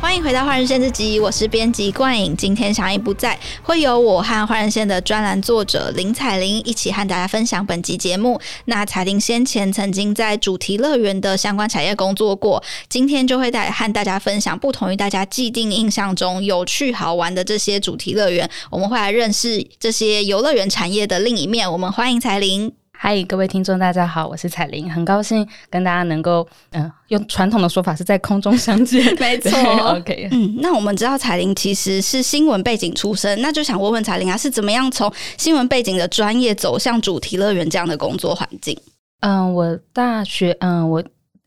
欢迎回到《换日线》之集，我是编辑冠颖。今天翔毅不在，会由我和《换日线》的专栏作者林采玲一起和大家分享本集节目。那彩玲先前曾经在主题乐园的相关产业工作过，今天就会带和大家分享不同于大家既定印象中有趣好玩的这些主题乐园。我们会来认识这些游乐园产业的另一面。我们欢迎彩玲。嗨，各位听众，大家好，我是彩玲，很高兴跟大家能够，嗯、呃，用传统的说法是在空中相见，没错，OK，嗯，那我们知道彩玲其实是新闻背景出身，那就想问问彩玲啊，是怎么样从新闻背景的专业走向主题乐园这样的工作环境？嗯、呃，我大学，嗯、呃，我。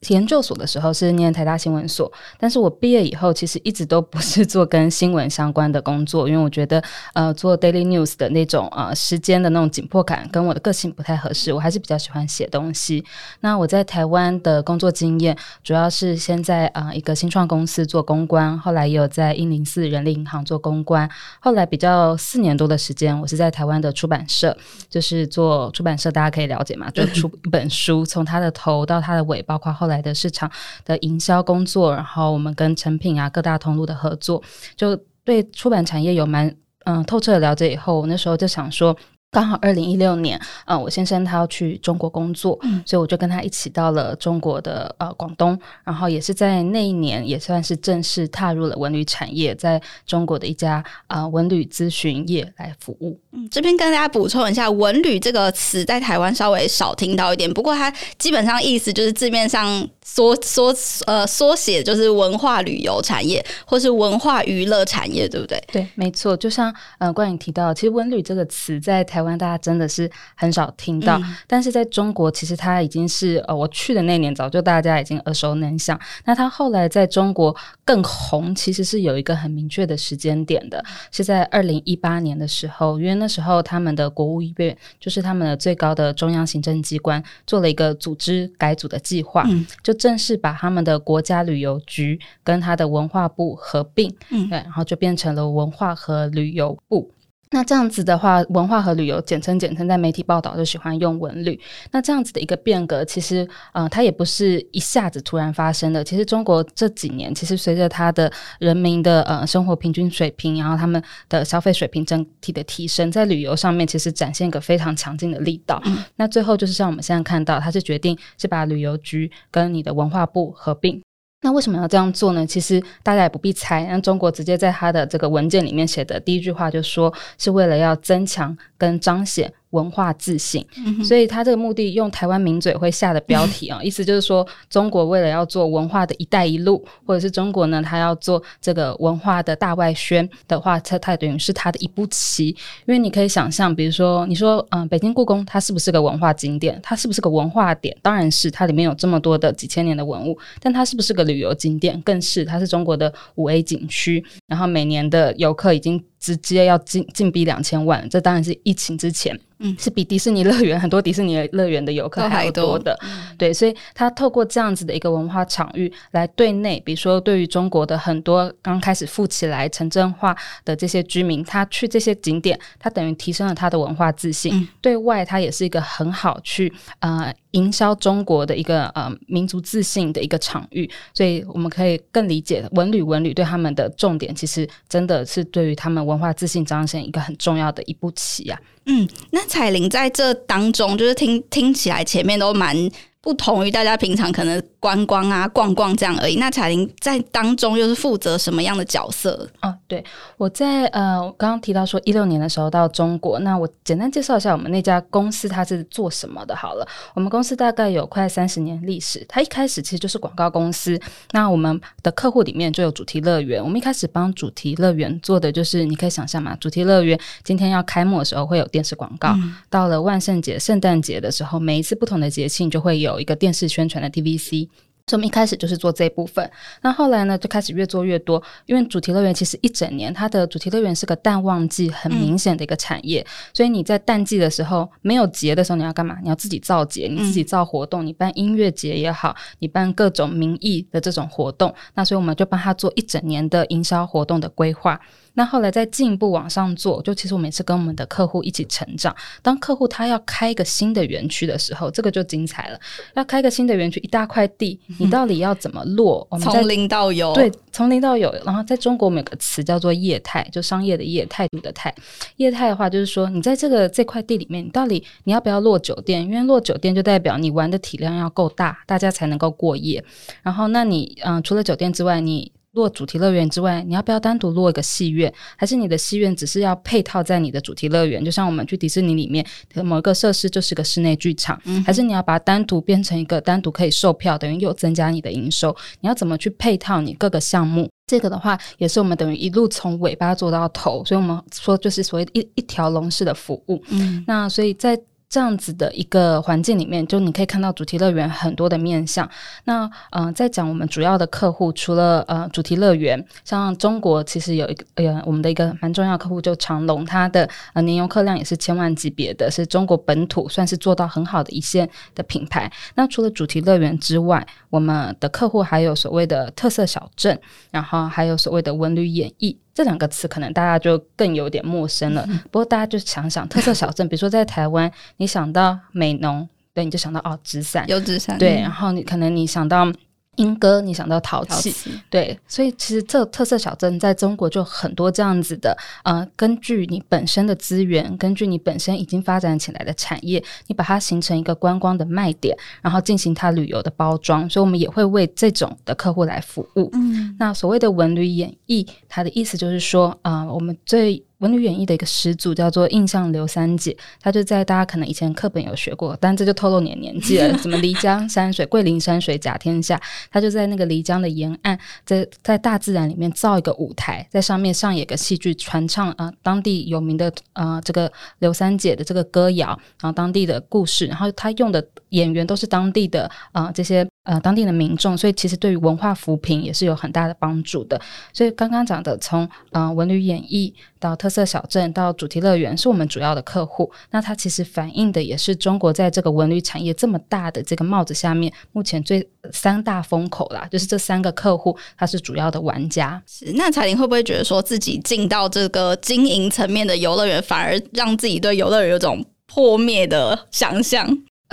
研究所的时候是念台大新闻所，但是我毕业以后其实一直都不是做跟新闻相关的工作，因为我觉得呃做 daily news 的那种呃时间的那种紧迫感跟我的个性不太合适，我还是比较喜欢写东西。那我在台湾的工作经验主要是先在呃一个新创公司做公关，后来也有在一零四人力银行做公关，后来比较四年多的时间，我是在台湾的出版社，就是做出版社，大家可以了解嘛，就出一 本书，从它的头到它的尾，包括后来。来的市场的营销工作，然后我们跟成品啊各大通路的合作，就对出版产业有蛮嗯透彻的了解。以后我那时候就想说。刚好二零一六年，呃，我先生他要去中国工作，嗯，所以我就跟他一起到了中国的呃广东，然后也是在那一年也算是正式踏入了文旅产业，在中国的一家呃文旅咨询业来服务。嗯，这边跟大家补充一下，文旅这个词在台湾稍微少听到一点，不过它基本上意思就是字面上缩缩呃缩写就是文化旅游产业或是文化娱乐产业，对不对？对，没错。就像呃关颖提到，其实文旅这个词在台湾大家真的是很少听到，嗯、但是在中国，其实它已经是呃，我去的那年早就大家已经耳熟能详。那它后来在中国更红，其实是有一个很明确的时间点的，是在二零一八年的时候，因为那时候他们的国务院，就是他们的最高的中央行政机关，做了一个组织改组的计划，嗯、就正式把他们的国家旅游局跟他的文化部合并，嗯，对，然后就变成了文化和旅游部。那这样子的话，文化和旅游简称简称，在媒体报道就喜欢用文旅。那这样子的一个变革，其实，呃，它也不是一下子突然发生的。其实中国这几年，其实随着它的人民的呃生活平均水平，然后他们的消费水平整体的提升，在旅游上面其实展现一个非常强劲的力道。嗯。那最后就是像我们现在看到，它是决定是把旅游局跟你的文化部合并。那为什么要这样做呢？其实大家也不必猜，那中国直接在他的这个文件里面写的第一句话就说，是为了要增强跟彰显。文化自信，嗯、所以他这个目的用台湾名嘴会下的标题啊，意思就是说，中国为了要做文化的一带一路，或者是中国呢，他要做这个文化的大外宣的话，它它等于是他的一步棋。因为你可以想象，比如说你说，嗯，北京故宫它是不是个文化景点？它是不是个文化点？当然是，它里面有这么多的几千年的文物。但它是不是个旅游景点？更是，它是中国的五 A 景区，然后每年的游客已经。直接要进进逼两千万，这当然是疫情之前，嗯，是比迪士尼乐园很多迪士尼乐园的游客还要多。的，多对，所以他透过这样子的一个文化场域来对内，比如说对于中国的很多刚开始富起来城镇化的这些居民，他去这些景点，他等于提升了他的文化自信，嗯、对外他也是一个很好去呃营销中国的一个呃民族自信的一个场域，所以我们可以更理解文旅文旅对他们的重点，其实真的是对于他们文。化自信彰显一个很重要的一步棋、啊。嗯，那彩玲在这当中，就是听听起来前面都蛮。不同于大家平常可能观光啊、逛逛这样而已。那彩玲在当中又是负责什么样的角色？哦，对，我在呃，我刚刚提到说一六年的时候到中国，那我简单介绍一下我们那家公司它是做什么的。好了，我们公司大概有快三十年历史，它一开始其实就是广告公司。那我们的客户里面就有主题乐园，我们一开始帮主题乐园做的就是，你可以想象嘛，主题乐园今天要开幕的时候会有电视广告，到了万圣节、圣诞节的时候，每一次不同的节庆就会有。有一个电视宣传的 TVC，所以我们一开始就是做这一部分。那后来呢，就开始越做越多。因为主题乐园其实一整年，它的主题乐园是个淡旺季，很明显的一个产业。嗯、所以你在淡季的时候，没有节的时候，你要干嘛？你要自己造节，你自己造活动，嗯、你办音乐节也好，你办各种名义的这种活动。那所以我们就帮他做一整年的营销活动的规划。那后来再进一步往上做，就其实我们也是跟我们的客户一起成长。当客户他要开一个新的园区的时候，这个就精彩了。要开一个新的园区，一大块地，你到底要怎么落？我们、从零到有，对，从零到有。然后在中国，我们有个词叫做业态，就商业的业，态度的态。业态的话，就是说你在这个这块地里面，你到底你要不要落酒店？因为落酒店就代表你玩的体量要够大，大家才能够过夜。然后，那你嗯、呃，除了酒店之外，你落主题乐园之外，你要不要单独落一个戏院？还是你的戏院只是要配套在你的主题乐园？就像我们去迪士尼里面的某一个设施就是个室内剧场，嗯、还是你要把它单独变成一个单独可以售票，等于又增加你的营收？你要怎么去配套你各个项目？这个的话也是我们等于一路从尾巴做到头，所以我们说就是所谓一一条龙式的服务。嗯，那所以在。这样子的一个环境里面，就你可以看到主题乐园很多的面向。那嗯、在讲我们主要的客户，除了呃主题乐园，像中国其实有一个呃我们的一个蛮重要客户就长隆，它的呃年游客量也是千万级别的，是中国本土算是做到很好的一线的品牌。那除了主题乐园之外，我们的客户还有所谓的特色小镇，然后还有所谓的文旅演艺。这两个词可能大家就更有点陌生了。嗯、不过大家就想想特色小镇，比如说在台湾，你想到美浓，对，你就想到哦，纸伞，有纸伞，对，然后你可能你想到。莺歌，你想到陶器，对，所以其实这特色小镇在中国就很多这样子的，呃，根据你本身的资源，根据你本身已经发展起来的产业，你把它形成一个观光的卖点，然后进行它旅游的包装，所以我们也会为这种的客户来服务。嗯，那所谓的文旅演艺，它的意思就是说，啊、呃，我们最。文旅演艺的一个始祖叫做印象刘三姐，她就在大家可能以前课本有学过，但这就透露你的年纪了。什么漓江山水、桂林山水甲天下，她就在那个漓江的沿岸，在在大自然里面造一个舞台，在上面上演个戏剧，传唱啊、当地有名的啊、呃、这个刘三姐的这个歌谣，然后当地的故事，然后她用的演员都是当地的啊、这些。呃，当地的民众，所以其实对于文化扶贫也是有很大的帮助的。所以刚刚讲的，从呃文旅演艺到特色小镇到主题乐园，是我们主要的客户。那它其实反映的也是中国在这个文旅产业这么大的这个帽子下面，目前最三大风口啦，就是这三个客户，它是主要的玩家。是，那彩玲会不会觉得说自己进到这个经营层面的游乐园，反而让自己对游乐园有种破灭的想象？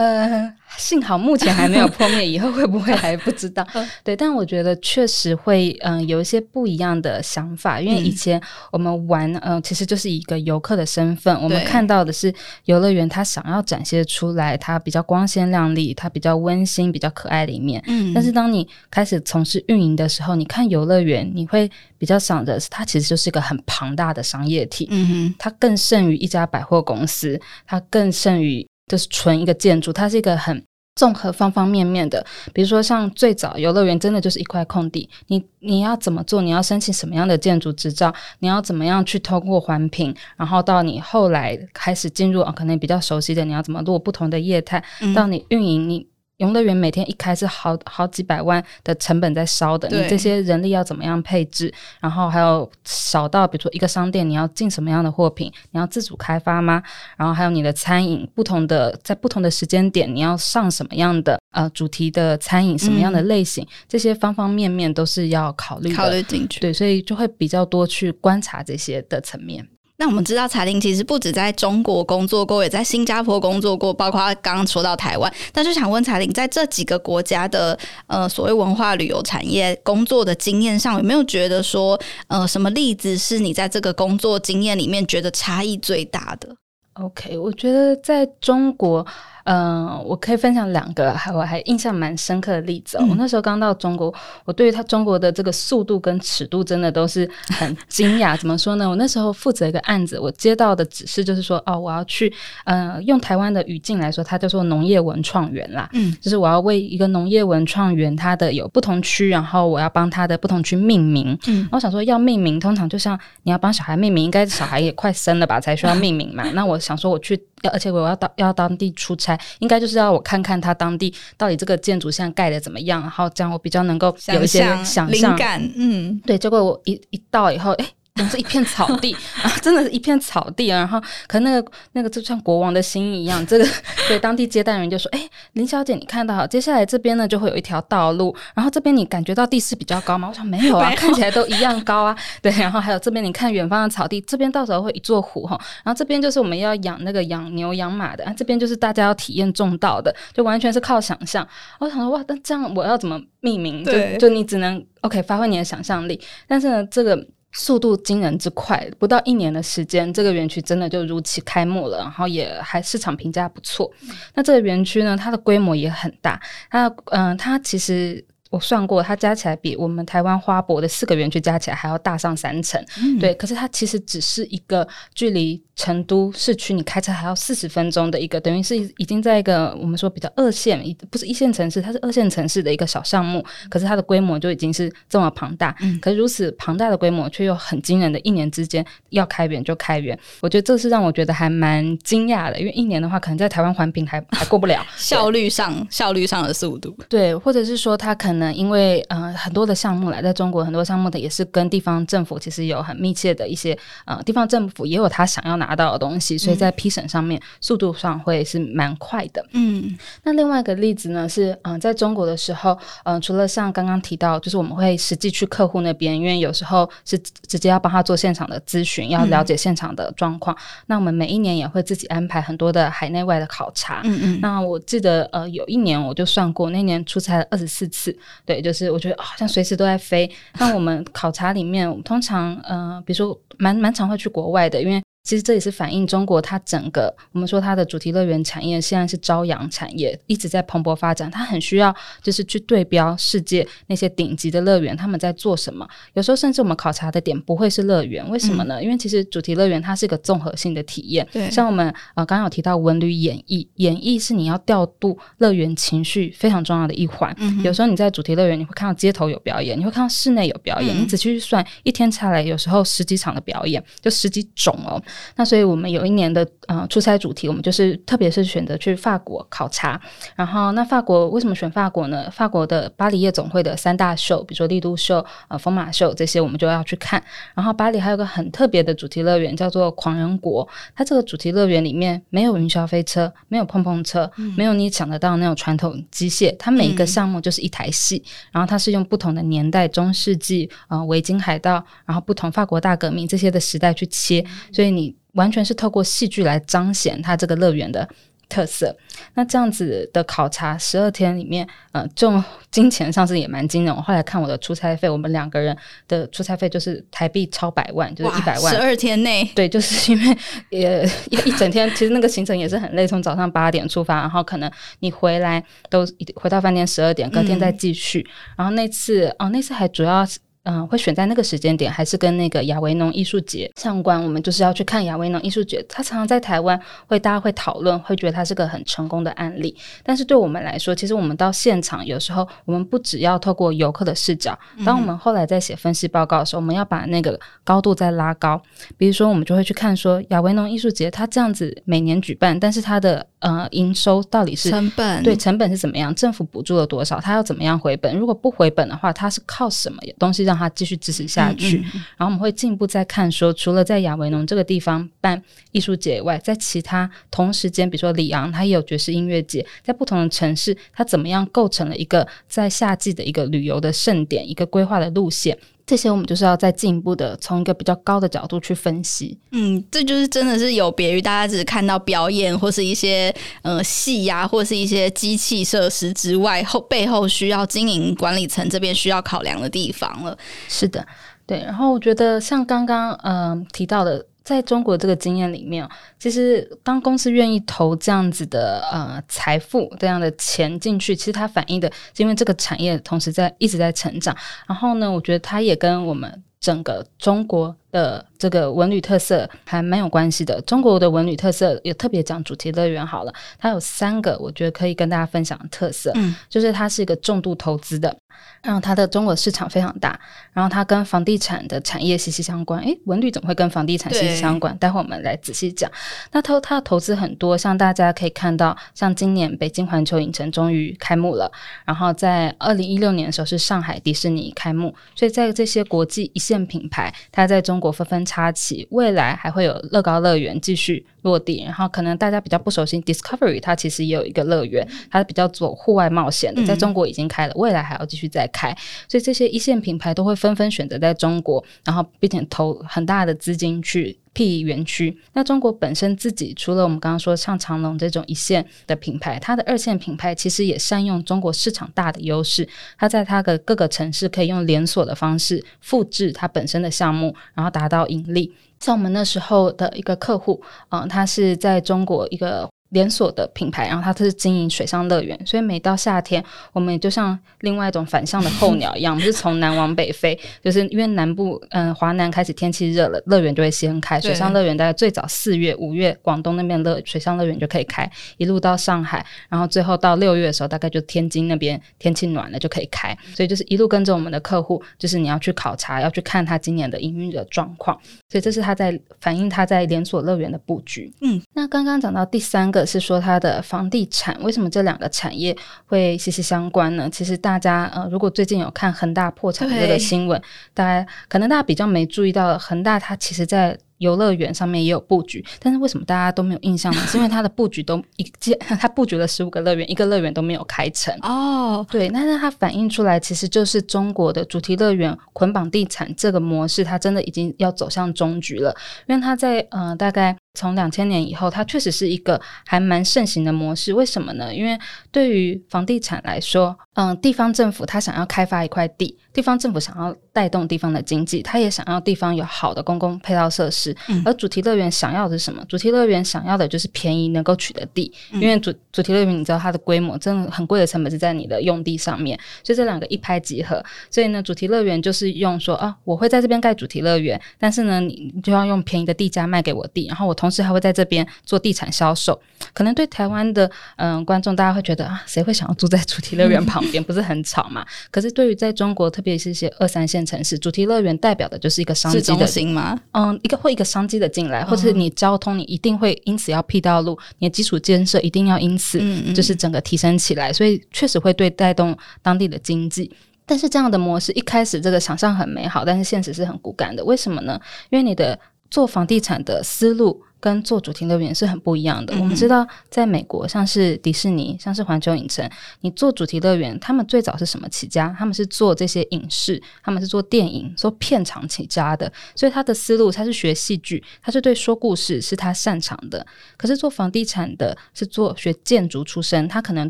呃。幸好目前还没有破灭，以后会不会还不知道。对，但我觉得确实会，嗯、呃，有一些不一样的想法。因为以前我们玩，嗯、呃，其实就是一个游客的身份，我们看到的是游乐园，它想要展现出来，它比较光鲜亮丽，它比较温馨、比较可爱的一面。嗯。但是当你开始从事运营的时候，你看游乐园，你会比较想着，它其实就是一个很庞大的商业体。嗯哼。它更胜于一家百货公司，它更胜于。就是纯一个建筑，它是一个很综合方方面面的。比如说，像最早游乐园真的就是一块空地，你你要怎么做？你要申请什么样的建筑执照？你要怎么样去通过环评？然后到你后来开始进入啊，可能比较熟悉的，你要怎么做不同的业态？嗯、到你运营你。游乐园每天一开是好好几百万的成本在烧的，你这些人力要怎么样配置？然后还有小到比如说一个商店，你要进什么样的货品？你要自主开发吗？然后还有你的餐饮，不同的在不同的时间点，你要上什么样的呃主题的餐饮，什么样的类型？嗯、这些方方面面都是要考虑，考虑进去。对，所以就会比较多去观察这些的层面。那我们知道，彩玲其实不止在中国工作过，也在新加坡工作过，包括刚刚说到台湾。但是想问彩玲，在这几个国家的呃所谓文化旅游产业工作的经验上，有没有觉得说呃什么例子是你在这个工作经验里面觉得差异最大的？OK，我觉得在中国。嗯、呃，我可以分享两个，还我还印象蛮深刻的例子哦。嗯、我那时候刚到中国，我对于他中国的这个速度跟尺度真的都是很惊讶。怎么说呢？我那时候负责一个案子，我接到的指示就是说，哦，我要去，呃，用台湾的语境来说，它叫做农业文创园啦。嗯，就是我要为一个农业文创园，它的有不同区，然后我要帮它的不同区命名。嗯，我想说要命名，通常就像你要帮小孩命名，应该小孩也快生了吧，才需要命名嘛。那我想说我去。要，而且我要到要当地出差，应该就是要我看看他当地到底这个建筑现在盖的怎么样，然后这样我比较能够有一些想象。灵感。嗯，对。结果我一一到以后，诶，是一片草地 啊，真的是一片草地啊。然后，可能那个那个就像国王的心一样。这个 对当地接待人就说：“哎，林小姐，你看到好，接下来这边呢就会有一条道路。然后这边你感觉到地势比较高吗？我想没有啊，看起来都一样高啊。对，然后还有这边你看远方的草地，这边到时候会一座湖哈。然后这边就是我们要养那个养牛养马的，啊，这边就是大家要体验种稻的，就完全是靠想象。我想说哇，那这样我要怎么命名？就就你只能 OK 发挥你的想象力。但是呢，这个。速度惊人之快，不到一年的时间，这个园区真的就如期开幕了，然后也还市场评价不错。嗯、那这个园区呢，它的规模也很大，它嗯、呃，它其实。我算过，它加起来比我们台湾花博的四个园区加起来还要大上三层。嗯、对，可是它其实只是一个距离成都市区你开车还要四十分钟的一个，等于是已经在一个我们说比较二线，不是一线城市，它是二线城市的一个小项目。可是它的规模就已经是这么庞大。嗯、可是如此庞大的规模，却又很惊人的一年之间要开源就开源，我觉得这是让我觉得还蛮惊讶的，因为一年的话，可能在台湾环评还 还过不了效率上效率上的速度。对，或者是说它可能。因为呃很多的项目来，在中国很多项目的也是跟地方政府其实有很密切的一些呃地方政府也有他想要拿到的东西，所以在批审上面速度上会是蛮快的。嗯，那另外一个例子呢是嗯、呃、在中国的时候，嗯、呃、除了像刚刚提到，就是我们会实际去客户那边，因为有时候是直接要帮他做现场的咨询，要了解现场的状况。嗯、那我们每一年也会自己安排很多的海内外的考察。嗯嗯，那我记得呃有一年我就算过，那年出差了二十四次。对，就是我觉得好像随时都在飞。那我们考察里面，我们通常呃，比如说蛮蛮常会去国外的，因为。其实这也是反映中国它整个，我们说它的主题乐园产业现在是朝阳产业，一直在蓬勃发展。它很需要就是去对标世界那些顶级的乐园，他们在做什么。有时候甚至我们考察的点不会是乐园，为什么呢？嗯、因为其实主题乐园它是一个综合性的体验。对，像我们呃刚刚有提到文旅演绎，演绎是你要调度乐园情绪非常重要的一环。嗯、有时候你在主题乐园，你会看到街头有表演，你会看到室内有表演，嗯、你仔细去算，一天下来有时候十几场的表演，就十几种哦。那所以，我们有一年的呃出差主题，我们就是特别是选择去法国考察。然后，那法国为什么选法国呢？法国的巴黎夜总会的三大秀，比如说丽都秀、呃疯马秀这些，我们就要去看。然后，巴黎还有个很特别的主题乐园，叫做狂人国。它这个主题乐园里面没有云霄飞车，没有碰碰车，没有你想得到那种传统机械。它每一个项目就是一台戏。然后，它是用不同的年代，中世纪、呃维京海盗，然后不同法国大革命这些的时代去切，所以你。完全是透过戏剧来彰显它这个乐园的特色。那这样子的考察十二天里面，呃，这种金钱上是也蛮惊人。我后来看我的出差费，我们两个人的出差费就是台币超百万，就是一百万。十二天内，对，就是因为也一一整天，其实那个行程也是很累，从早上八点出发，然后可能你回来都回到饭店十二点，隔天再继续。嗯、然后那次哦，那次还主要。嗯，会选在那个时间点，还是跟那个亚维农艺术节相关？我们就是要去看亚维农艺术节。它常常在台湾会大家会讨论，会觉得它是个很成功的案例。但是对我们来说，其实我们到现场有时候，我们不只要透过游客的视角。当我们后来在写分析报告的时候，我们要把那个高度再拉高。比如说，我们就会去看说亚维农艺术节，它这样子每年举办，但是它的呃营收到底是成本？对，成本是怎么样？政府补助了多少？他要怎么样回本？如果不回本的话，他是靠什么东西让？让他继续支持下去，嗯嗯、然后我们会进一步再看说，除了在亚维农这个地方办艺术节以外，在其他同时间，比如说里昂，它也有爵士音乐节，在不同的城市，它怎么样构成了一个在夏季的一个旅游的盛典，一个规划的路线，这些我们就是要再进一步的从一个比较高的角度去分析。嗯，这就是真的是有别于大家只看到表演或是一些呃戏呀，或是一些机器设施之外，后背后需要经营管理层这边需要考量的地方了。是的。对，然后我觉得像刚刚嗯、呃、提到的，在中国这个经验里面，其实当公司愿意投这样子的呃财富这样的钱进去，其实它反映的是因为这个产业同时在一直在成长。然后呢，我觉得它也跟我们整个中国的这个文旅特色还蛮有关系的。中国的文旅特色也特别讲主题乐园好了，它有三个我觉得可以跟大家分享的特色，嗯，就是它是一个重度投资的。然后它的中国市场非常大，然后它跟房地产的产业息息相关。诶，文旅怎么会跟房地产息息相关？待会我们来仔细讲。那它它的投资很多，像大家可以看到，像今年北京环球影城终于开幕了，然后在二零一六年的时候是上海迪士尼开幕，所以在这些国际一线品牌，它在中中国纷纷插旗，未来还会有乐高乐园继续落地。然后可能大家比较不熟悉 Discovery，它其实也有一个乐园，它比较走户外冒险的，在中国已经开了，未来还要继续再开。所以这些一线品牌都会纷纷选择在中国，然后并且投很大的资金去。辟园区，那中国本身自己除了我们刚刚说像长隆这种一线的品牌，它的二线品牌其实也善用中国市场大的优势，它在它的各个城市可以用连锁的方式复制它本身的项目，然后达到盈利。像我们那时候的一个客户，嗯，他是在中国一个。连锁的品牌，然后它是经营水上乐园，所以每到夏天，我们也就像另外一种反向的候鸟一样，不是从南往北飞，就是因为南部，嗯、呃，华南开始天气热了，乐园就会先开。水上乐园大概最早四月、五月，广东那边乐水上乐园就可以开，一路到上海，然后最后到六月的时候，大概就天津那边天气暖了就可以开。所以就是一路跟着我们的客户，就是你要去考察，要去看他今年的营运的状况。所以这是他在反映他在连锁乐园的布局。嗯，那刚刚讲到第三个。是说它的房地产，为什么这两个产业会息息相关呢？其实大家呃，如果最近有看恒大破产的这个新闻，大家可能大家比较没注意到，恒大它其实在。游乐园上面也有布局，但是为什么大家都没有印象呢？是因为它的布局都一件，它布局了十五个乐园，一个乐园都没有开成。哦，对，那那它反映出来其实就是中国的主题乐园捆绑地产这个模式，它真的已经要走向终局了。因为它在呃大概从两千年以后，它确实是一个还蛮盛行的模式。为什么呢？因为对于房地产来说，嗯、呃，地方政府它想要开发一块地。地方政府想要带动地方的经济，他也想要地方有好的公共配套设施。嗯、而主题乐园想要的是什么？主题乐园想要的就是便宜能够取得地，嗯、因为主主题乐园你知道它的规模真的很贵的成本是在你的用地上面，所以这两个一拍即合。所以呢，主题乐园就是用说啊，我会在这边盖主题乐园，但是呢，你就要用便宜的地价卖给我地，然后我同时还会在这边做地产销售。可能对台湾的嗯、呃、观众，大家会觉得啊，谁会想要住在主题乐园旁边？不是很吵嘛？可是对于在中国，特别是一些二三线城市，主题乐园代表的就是一个商机的中心吗？嗯，一个会一个商机的进来，或者是你交通，你一定会因此要辟道路，你的基础建设一定要因此就是整个提升起来，所以确实会对带动当地的经济。但是这样的模式一开始这个想象很美好，但是现实是很骨感的。为什么呢？因为你的做房地产的思路。跟做主题乐园是很不一样的。嗯、我们知道，在美国，像是迪士尼，像是环球影城，你做主题乐园，他们最早是什么起家？他们是做这些影视，他们是做电影、做片场起家的。所以他的思路，他是学戏剧，他是对说故事是他擅长的。可是做房地产的，是做学建筑出身，他可能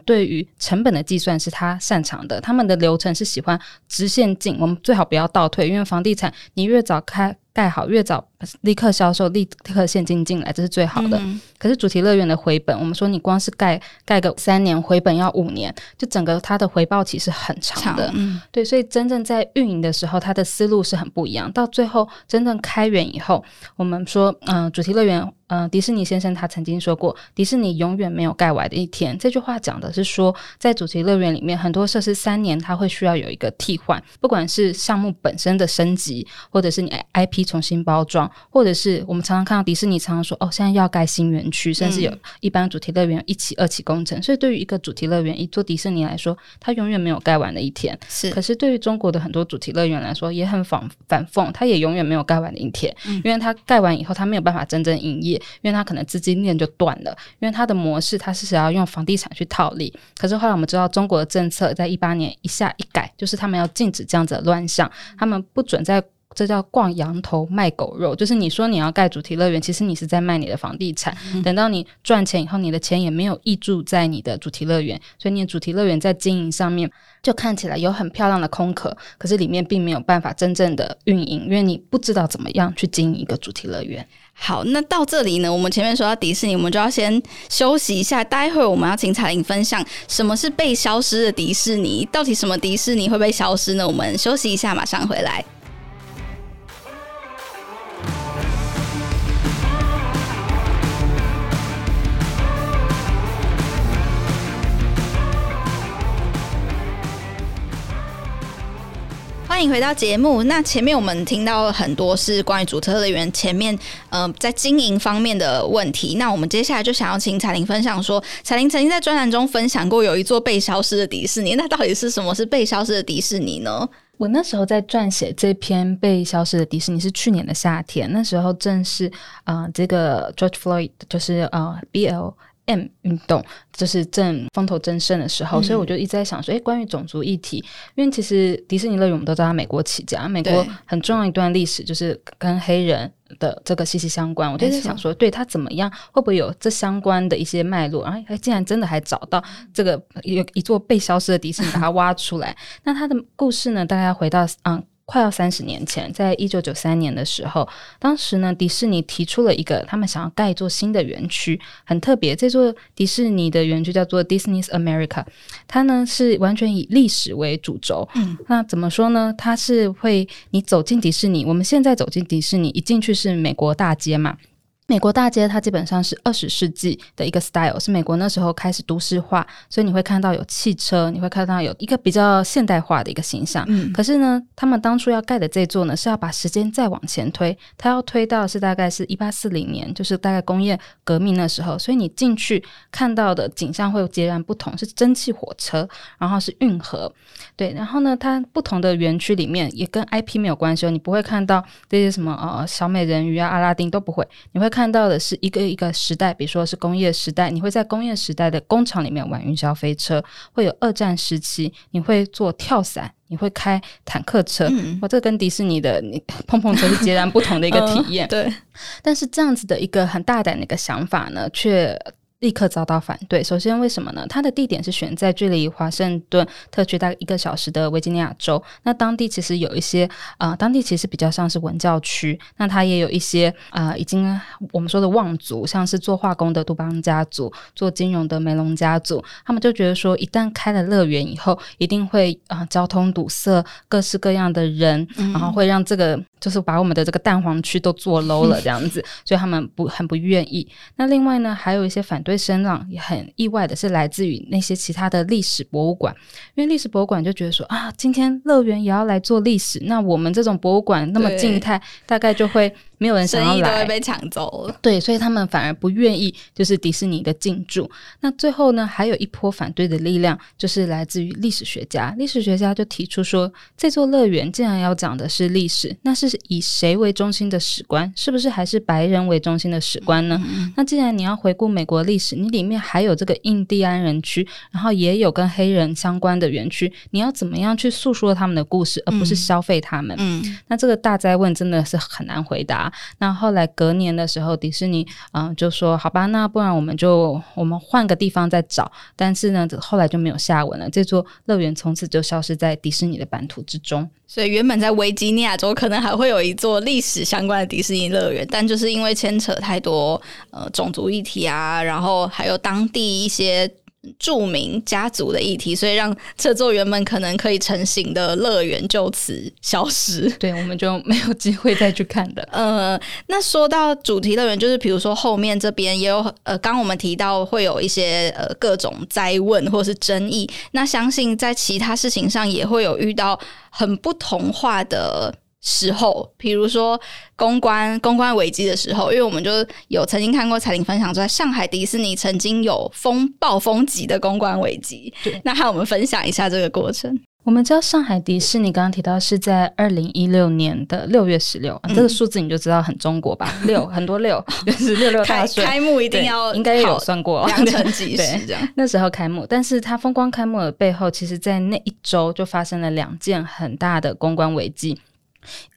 对于成本的计算是他擅长的。他们的流程是喜欢直线进，我们最好不要倒退，因为房地产你越早开。盖好越早，立刻销售，立刻现金进来，这是最好的。嗯、可是主题乐园的回本，我们说你光是盖盖个三年，回本要五年，就整个它的回报期是很长的。嗯、对，所以真正在运营的时候，它的思路是很不一样。到最后真正开园以后，我们说，嗯、呃，主题乐园。嗯、呃，迪士尼先生他曾经说过，迪士尼永远没有盖完的一天。这句话讲的是说，在主题乐园里面，很多设施三年它会需要有一个替换，不管是项目本身的升级，或者是你 IP 重新包装，或者是我们常常看到迪士尼常常说，哦，现在要盖新园区，甚至有一般主题乐园一期、二期工程。所以，对于一个主题乐园，一座迪士尼来说，它永远没有盖完的一天。是，可是对于中国的很多主题乐园来说，也很反反讽，它也永远没有盖完的一天，嗯、因为它盖完以后，它没有办法真正营业。因为它可能资金链就断了，因为它的模式它是想要用房地产去套利。可是后来我们知道，中国的政策在一八年一下一改，就是他们要禁止这样子的乱象，他们不准在这叫逛羊头卖狗肉，就是你说你要盖主题乐园，其实你是在卖你的房地产。嗯、等到你赚钱以后，你的钱也没有溢注在你的主题乐园，所以你的主题乐园在经营上面就看起来有很漂亮的空壳，可是里面并没有办法真正的运营，因为你不知道怎么样去经营一个主题乐园。好，那到这里呢，我们前面说到迪士尼，我们就要先休息一下。待会儿我们要请彩玲分享什么是被消失的迪士尼，到底什么迪士尼会被消失呢？我们休息一下，马上回来。欢迎回到节目。那前面我们听到了很多是关于主题乐园前面，呃，在经营方面的问题。那我们接下来就想要请彩玲分享说，彩玲曾经在专栏中分享过有一座被消失的迪士尼，那到底是什么是被消失的迪士尼呢？我那时候在撰写这篇被消失的迪士尼是去年的夏天，那时候正是呃这个 George Floyd 就是呃 BL。M 运动就是正风头正盛的时候，嗯、所以我就一直在想说，诶，关于种族议题，因为其实迪士尼乐园我们都知道，它美国起家，美国很重要一段历史就是跟黑人的这个息息相关。我就在想说，对它怎么样，会不会有这相关的一些脉络？然后，哎，竟然真的还找到这个有一座被消失的迪士尼，把它挖出来。那它的故事呢，大概要回到嗯。快要三十年前，在一九九三年的时候，当时呢，迪士尼提出了一个，他们想要盖一座新的园区，很特别。这座迪士尼的园区叫做 Disney's America，它呢是完全以历史为主轴。嗯，那怎么说呢？它是会，你走进迪士尼，我们现在走进迪士尼，一进去是美国大街嘛。美国大街，它基本上是二十世纪的一个 style，是美国那时候开始都市化，所以你会看到有汽车，你会看到有一个比较现代化的一个形象。嗯，可是呢，他们当初要盖的这座呢，是要把时间再往前推，它要推到是大概是一八四零年，就是大概工业革命那时候，所以你进去看到的景象会截然不同，是蒸汽火车，然后是运河，对，然后呢，它不同的园区里面也跟 IP 没有关系哦，你不会看到这些什么呃小美人鱼啊、阿拉丁都不会，你会看。看到的是一个一个时代，比如说是工业时代，你会在工业时代的工厂里面玩云霄飞车；会有二战时期，你会做跳伞，你会开坦克车。嗯，哇，这跟迪士尼的你 碰碰车是截然不同的一个 体验。呃、对，但是这样子的一个很大胆的一个想法呢，却。立刻遭到反对。首先，为什么呢？它的地点是选在距离华盛顿特区大概一个小时的维吉尼亚州。那当地其实有一些啊、呃，当地其实比较像是文教区。那它也有一些啊、呃，已经我们说的望族，像是做化工的杜邦家族，做金融的梅隆家族，他们就觉得说，一旦开了乐园以后，一定会啊、呃，交通堵塞，各式各样的人，嗯、然后会让这个。就是把我们的这个蛋黄区都做 low 了这样子，所以他们不很不愿意。那另外呢，还有一些反对声浪，也很意外的是来自于那些其他的历史博物馆，因为历史博物馆就觉得说啊，今天乐园也要来做历史，那我们这种博物馆那么静态，大概就会。没有人想要来，都会被抢走了。对，所以他们反而不愿意，就是迪士尼的进驻。那最后呢，还有一波反对的力量，就是来自于历史学家。历史学家就提出说，这座乐园既然要讲的是历史，那是以谁为中心的史观？是不是还是白人为中心的史观呢？嗯、那既然你要回顾美国历史，你里面还有这个印第安人区，然后也有跟黑人相关的园区，你要怎么样去诉说他们的故事，而不是消费他们？嗯，那这个大灾问真的是很难回答。那后来隔年的时候，迪士尼嗯、呃、就说好吧，那不然我们就我们换个地方再找。但是呢，后来就没有下文了。这座乐园从此就消失在迪士尼的版图之中。所以原本在维吉尼亚州可能还会有一座历史相关的迪士尼乐园，但就是因为牵扯太多呃种族议题啊，然后还有当地一些。著名家族的议题，所以让这座原本可能可以成型的乐园就此消失。对，我们就没有机会再去看的。呃，那说到主题乐园，就是比如说后面这边也有呃，刚我们提到会有一些呃各种灾问或是争议，那相信在其他事情上也会有遇到很不同化的。时候，比如说公关公关危机的时候，因为我们就有曾经看过彩玲分享，在上海迪士尼曾经有风暴风级的公关危机。对，那和我们分享一下这个过程。我们知道上海迪士尼刚刚提到是在二零一六年的六月十六，这个数字你就知道很中国吧？六很多六，就是六六大顺。开幕一定要应该有算过良辰吉时这样。那时候开幕，但是它风光开幕的背后，其实在那一周就发生了两件很大的公关危机。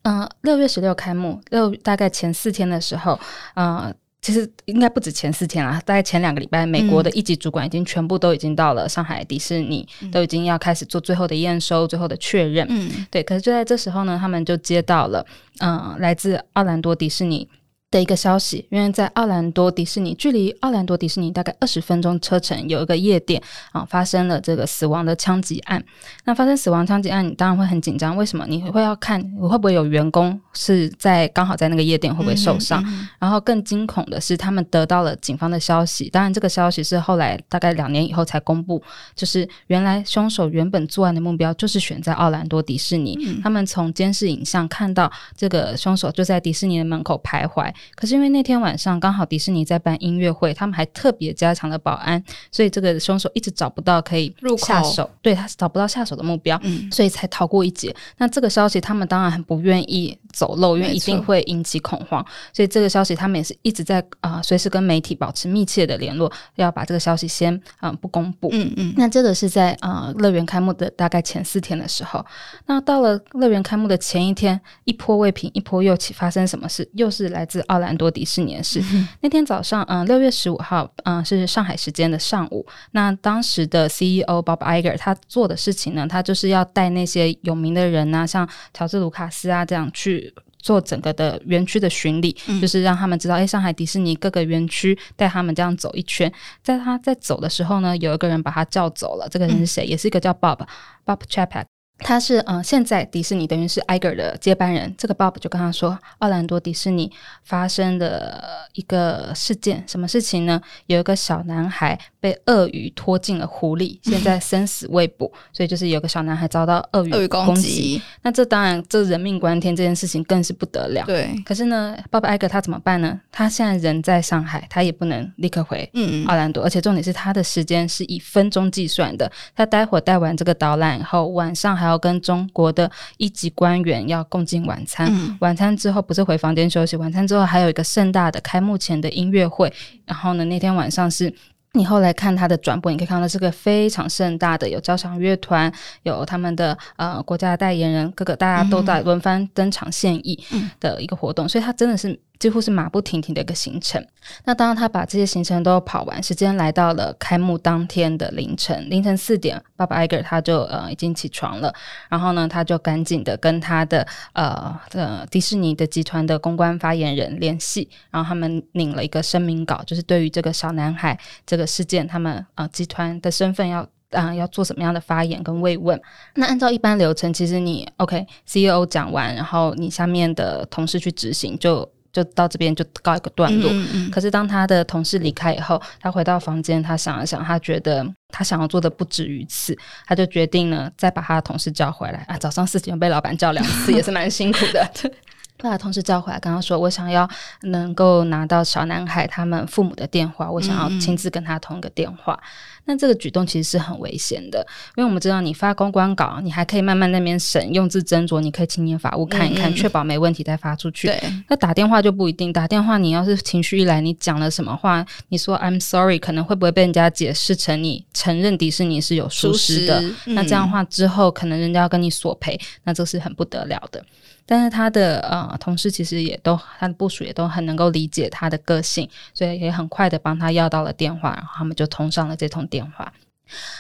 嗯，六月十六开幕，六大概前四天的时候，呃，其实应该不止前四天啦，大概前两个礼拜，美国的一级主管已经全部都已经到了上海迪士尼，嗯、都已经要开始做最后的验收、最后的确认。嗯，对。可是就在这时候呢，他们就接到了，嗯、呃，来自奥兰多迪士尼。的一个消息，因为在奥兰多迪士尼，距离奥兰多迪士尼大概二十分钟车程，有一个夜店啊，发生了这个死亡的枪击案。那发生死亡枪击案，你当然会很紧张。为什么？你会要看会不会有员工是在刚好在那个夜店会不会受伤？嗯嗯、然后更惊恐的是，他们得到了警方的消息。当然，这个消息是后来大概两年以后才公布，就是原来凶手原本作案的目标就是选在奥兰多迪士尼。嗯、他们从监视影像看到这个凶手就在迪士尼的门口徘徊。可是因为那天晚上刚好迪士尼在办音乐会，他们还特别加强了保安，所以这个凶手一直找不到可以下手，对，他是找不到下手的目标，嗯，所以才逃过一劫。那这个消息他们当然很不愿意走漏，因为一定会引起恐慌，所以这个消息他们也是一直在啊，随时跟媒体保持密切的联络，要把这个消息先啊不公布。嗯嗯。那这个是在啊乐园开幕的大概前四天的时候，那到了乐园开幕的前一天，一波未平，一波又起，发生什么事？又是来自奥兰多迪士尼的事。嗯、那天早上，嗯，六月十五号，嗯，是上海时间的上午。那当时的 CEO Bob Iger 他做的事情呢，他就是要带那些有名的人啊，像乔治卢卡斯啊这样去做整个的园区的巡礼，嗯、就是让他们知道，哎，上海迪士尼各个园区带他们这样走一圈。在他在走的时候呢，有一个人把他叫走了。这个人是谁？嗯、也是一个叫 Bob Bob Chapek。他是嗯、呃，现在迪士尼等于是 Iger 的接班人。这个 Bob 就跟他说，奥兰多迪士尼发生的一个事件，什么事情呢？有一个小男孩被鳄鱼拖进了湖里，现在生死未卜。嗯、所以就是有个小男孩遭到鳄鱼攻击。那这当然，这人命关天，这件事情更是不得了。对。可是呢，Bob Iger 他怎么办呢？他现在人在上海，他也不能立刻回奥兰多，嗯、而且重点是他的时间是以分钟计算的。他待会儿带完这个导览以后，晚上还要跟中国的一级官员要共进晚餐，嗯、晚餐之后不是回房间休息，晚餐之后还有一个盛大的开幕前的音乐会。然后呢，那天晚上是你后来看他的转播，你可以看到是个非常盛大的，有交响乐团，有他们的呃国家的代言人，各个大家都在轮番登场献艺的一个活动，嗯、所以他真的是。几乎是马不停蹄的一个行程。那当他把这些行程都跑完，时间来到了开幕当天的凌晨，凌晨四点爸爸艾格他就呃已经起床了。然后呢，他就赶紧的跟他的呃呃迪士尼的集团的公关发言人联系，然后他们领了一个声明稿，就是对于这个小男孩这个事件，他们呃集团的身份要啊、要做什么样的发言跟慰问。那按照一般流程，其实你 OK CEO 讲完，然后你下面的同事去执行就。就到这边就告一个段落。嗯嗯、可是当他的同事离开以后，他回到房间，他想了想，他觉得他想要做的不止于此，他就决定呢，再把他的同事叫回来啊。早上四点被老板叫两次，也是蛮辛苦的。把他同事叫回来，跟他说：“我想要能够拿到小男孩他们父母的电话，我想要亲自跟他通个电话。嗯”那这个举动其实是很危险的，因为我们知道你发公关稿，你还可以慢慢那边审，用字斟酌，你可以请你法务看一看，确、嗯、保没问题再发出去。对，那打电话就不一定，打电话你要是情绪一来，你讲了什么话，你说 I'm sorry，可能会不会被人家解释成你承认迪士尼是有疏失的？嗯、那这样的话之后，可能人家要跟你索赔，那这是很不得了的。但是他的呃同事其实也都，他的部署也都很能够理解他的个性，所以也很快的帮他要到了电话，然后他们就通上了这通电话。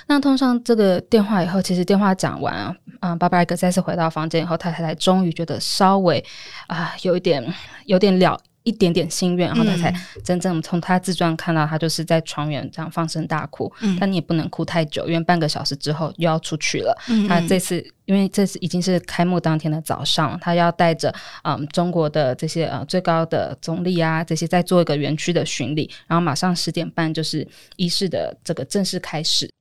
那通上这个电话以后，其实电话讲完啊，嗯，Bob Iger 再次回到房间以后，他才终于觉得稍微啊、有一点有点了。一点点心愿，然后他才真正从他自传看到他就是在床缘这样放声大哭。嗯、但你也不能哭太久，因为半个小时之后又要出去了。嗯嗯，他这次因为这次已经是开幕当天的早上，他要带着嗯中国的这些呃最高的总理啊这些在做一个园区的巡礼，然后马上十点半就是仪式的这个正式开始。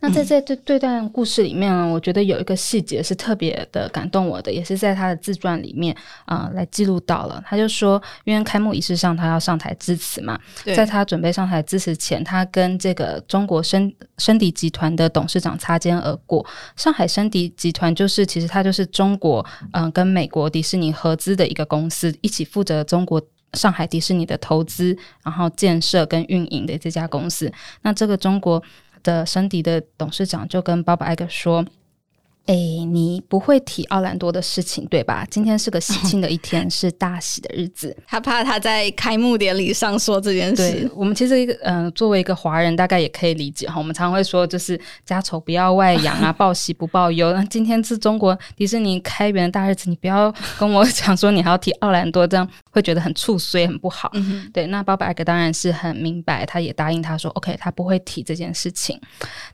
那在在这这段故事里面呢，我觉得有一个细节是特别的感动我的，也是在他的自传里面啊、呃、来记录到了。他就说，因为开幕仪式上他要上台致辞嘛，在他准备上台致辞前，他跟这个中国申申迪集团的董事长擦肩而过。上海申迪集团就是其实他就是中国嗯、呃、跟美国迪士尼合资的一个公司，一起负责中国上海迪士尼的投资，然后建设跟运营的这家公司。那这个中国。的森迪的董事长就跟 Bob Iger 说。哎，你不会提奥兰多的事情对吧？今天是个喜庆的一天，哦、是大喜的日子。他怕他在开幕典礼上说这件事。对，我们其实一个嗯、呃，作为一个华人，大概也可以理解哈。我们常会说，就是家丑不要外扬啊，报喜不报忧。那今天是中国迪士尼开园的大日子，你不要跟我讲说你还要提奥兰多，这样会觉得很触衰，很不好。嗯、对，那 Bob Iger 当然是很明白，他也答应他说，OK，他不会提这件事情。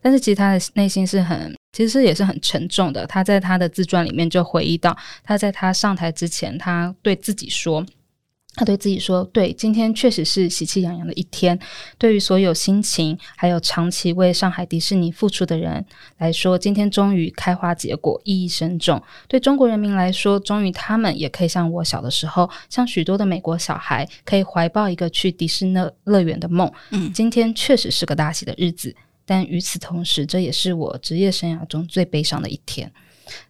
但是其实他的内心是很。其实也是很沉重的。他在他的自传里面就回忆到，他在他上台之前，他对自己说：“他对自己说：“对，今天确实是喜气洋洋的一天。对于所有辛勤还有长期为上海迪士尼付出的人来说，今天终于开花结果，意义深重。对中国人民来说，终于他们也可以像我小的时候，像许多的美国小孩，可以怀抱一个去迪士尼乐园的梦。嗯，今天确实是个大喜的日子，但与此同时，这也是我职业生涯中最悲伤的一天。”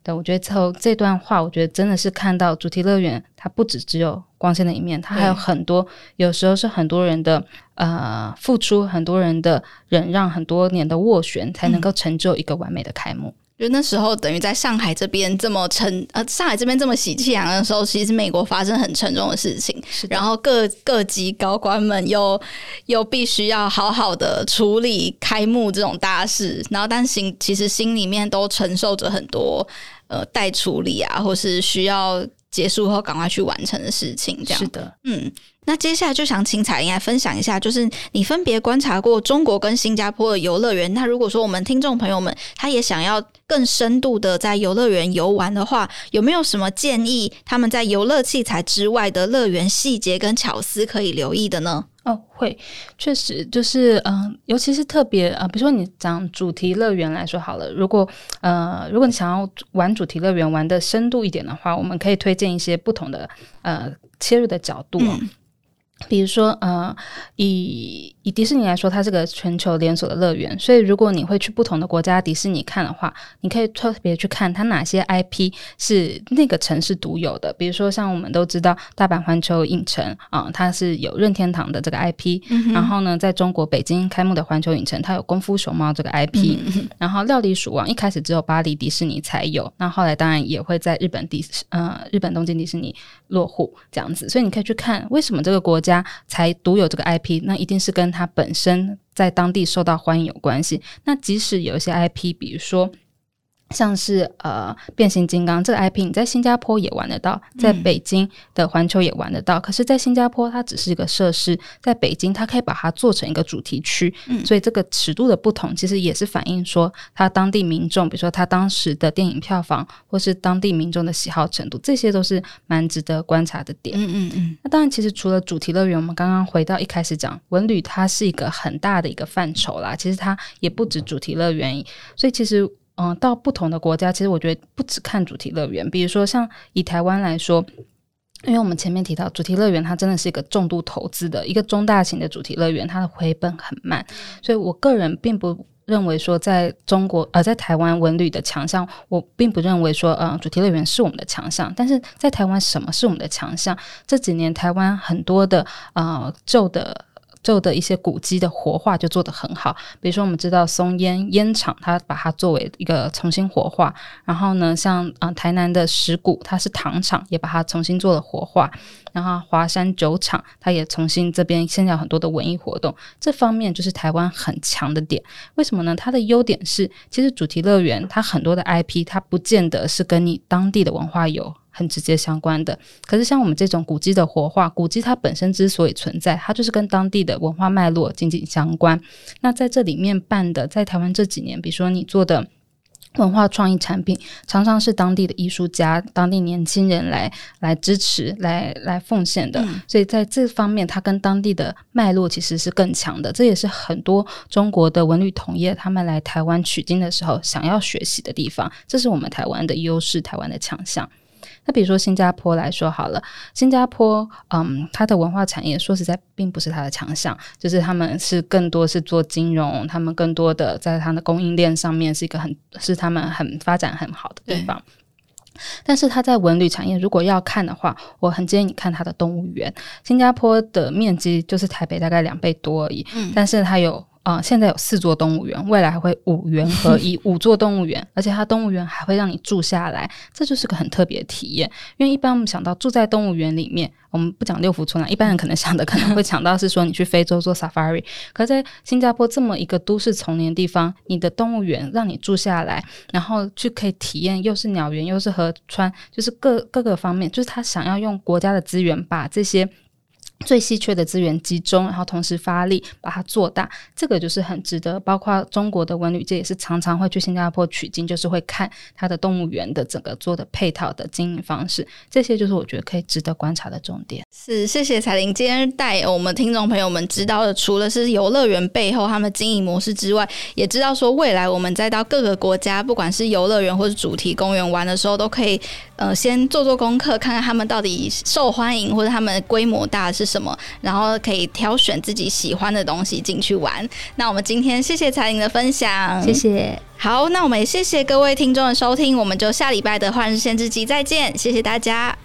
对，我觉得从这段话，我觉得真的是看到主题乐园，它不只只有光鲜的一面，它还有很多，有时候是很多人的呃付出，很多人的忍让，很多年的斡旋，才能够成就一个完美的开幕。嗯就那时候，等于在上海这边这么沉呃，上海这边这么喜气洋洋的时候，其实美国发生很沉重的事情，是然后各各级高官们又又必须要好好的处理开幕这种大事，然后但心其实心里面都承受着很多呃待处理啊，或是需要结束后赶快去完成的事情，这样是的，嗯。那接下来就想请采瀅来分享一下，就是你分别观察过中国跟新加坡的游乐园。那如果说我们听众朋友们他也想要更深度的在游乐园游玩的话，有没有什么建议？他们在游乐器材之外的乐园细节跟巧思可以留意的呢？哦，会，确实就是嗯、呃，尤其是特别啊、呃，比如说你讲主题乐园来说好了，如果呃，如果你想要玩主题乐园玩的深度一点的话，我们可以推荐一些不同的呃切入的角度。嗯比如说，呃，以以迪士尼来说，它是个全球连锁的乐园，所以如果你会去不同的国家迪士尼看的话，你可以特别去看它哪些 IP 是那个城市独有的。比如说，像我们都知道大阪环球影城啊、呃，它是有任天堂的这个 IP，、嗯、然后呢，在中国北京开幕的环球影城，它有功夫熊猫这个 IP，、嗯、然后料理鼠王一开始只有巴黎迪士尼才有，那后来当然也会在日本迪呃日本东京迪士尼落户这样子，所以你可以去看为什么这个国家。家才独有这个 IP，那一定是跟它本身在当地受到欢迎有关系。那即使有一些 IP，比如说。像是呃变形金刚这个 IP，你在新加坡也玩得到，在北京的环球也玩得到。嗯、可是，在新加坡它只是一个设施，在北京它可以把它做成一个主题区。嗯，所以这个尺度的不同，其实也是反映说它当地民众，比如说它当时的电影票房，或是当地民众的喜好程度，这些都是蛮值得观察的点。嗯嗯嗯。那当然，其实除了主题乐园，我们刚刚回到一开始讲文旅，它是一个很大的一个范畴啦。其实它也不止主题乐园，所以其实。嗯，到不同的国家，其实我觉得不只看主题乐园。比如说，像以台湾来说，因为我们前面提到主题乐园，它真的是一个重度投资的一个中大型的主题乐园，它的回本很慢。所以我个人并不认为说，在中国呃，在台湾文旅的强项，我并不认为说，嗯，主题乐园是我们的强项。但是在台湾，什么是我们的强项？这几年台湾很多的呃旧的。旧的一些古迹的活化就做得很好，比如说我们知道松烟烟厂，它把它作为一个重新活化，然后呢，像啊、台南的石鼓，它是糖厂，也把它重新做了活化，然后华山酒厂，它也重新这边现在有很多的文艺活动，这方面就是台湾很强的点。为什么呢？它的优点是，其实主题乐园它很多的 IP，它不见得是跟你当地的文化有。很直接相关的，可是像我们这种古迹的活化，古迹它本身之所以存在，它就是跟当地的文化脉络紧紧相关。那在这里面办的，在台湾这几年，比如说你做的文化创意产品，常常是当地的艺术家、当地年轻人来来支持、来来奉献的。嗯、所以在这方面，它跟当地的脉络其实是更强的。这也是很多中国的文旅同业他们来台湾取经的时候想要学习的地方。这是我们台湾的优势，台湾的强项。那比如说新加坡来说好了，新加坡，嗯，它的文化产业说实在并不是它的强项，就是他们是更多是做金融，他们更多的在它的供应链上面是一个很是他们很发展很好的地方。但是它在文旅产业如果要看的话，我很建议你看它的动物园。新加坡的面积就是台北大概两倍多而已，嗯，但是它有。啊、呃，现在有四座动物园，未来还会五园合 一，五座动物园，而且它动物园还会让你住下来，这就是个很特别的体验。因为一般我们想到住在动物园里面，我们不讲六福村了，一般人可能想的可能会想到是说你去非洲做 safari，可在新加坡这么一个都市丛林的地方，你的动物园让你住下来，然后去可以体验，又是鸟园，又是河川，就是各各个方面，就是他想要用国家的资源把这些。最稀缺的资源集中，然后同时发力把它做大，这个就是很值得。包括中国的文旅界也是常常会去新加坡取经，就是会看它的动物园的整个做的配套的经营方式，这些就是我觉得可以值得观察的重点。是，谢谢彩玲今天带我们听众朋友们知道的，除了是游乐园背后他们经营模式之外，也知道说未来我们再到各个国家，不管是游乐园或者主题公园玩的时候，都可以呃先做做功课，看看他们到底受欢迎或者他们规模大是什么，然后可以挑选自己喜欢的东西进去玩。那我们今天谢谢彩玲的分享，谢谢。好，那我们也谢谢各位听众的收听，我们就下礼拜的《换日线之集》再见，谢谢大家。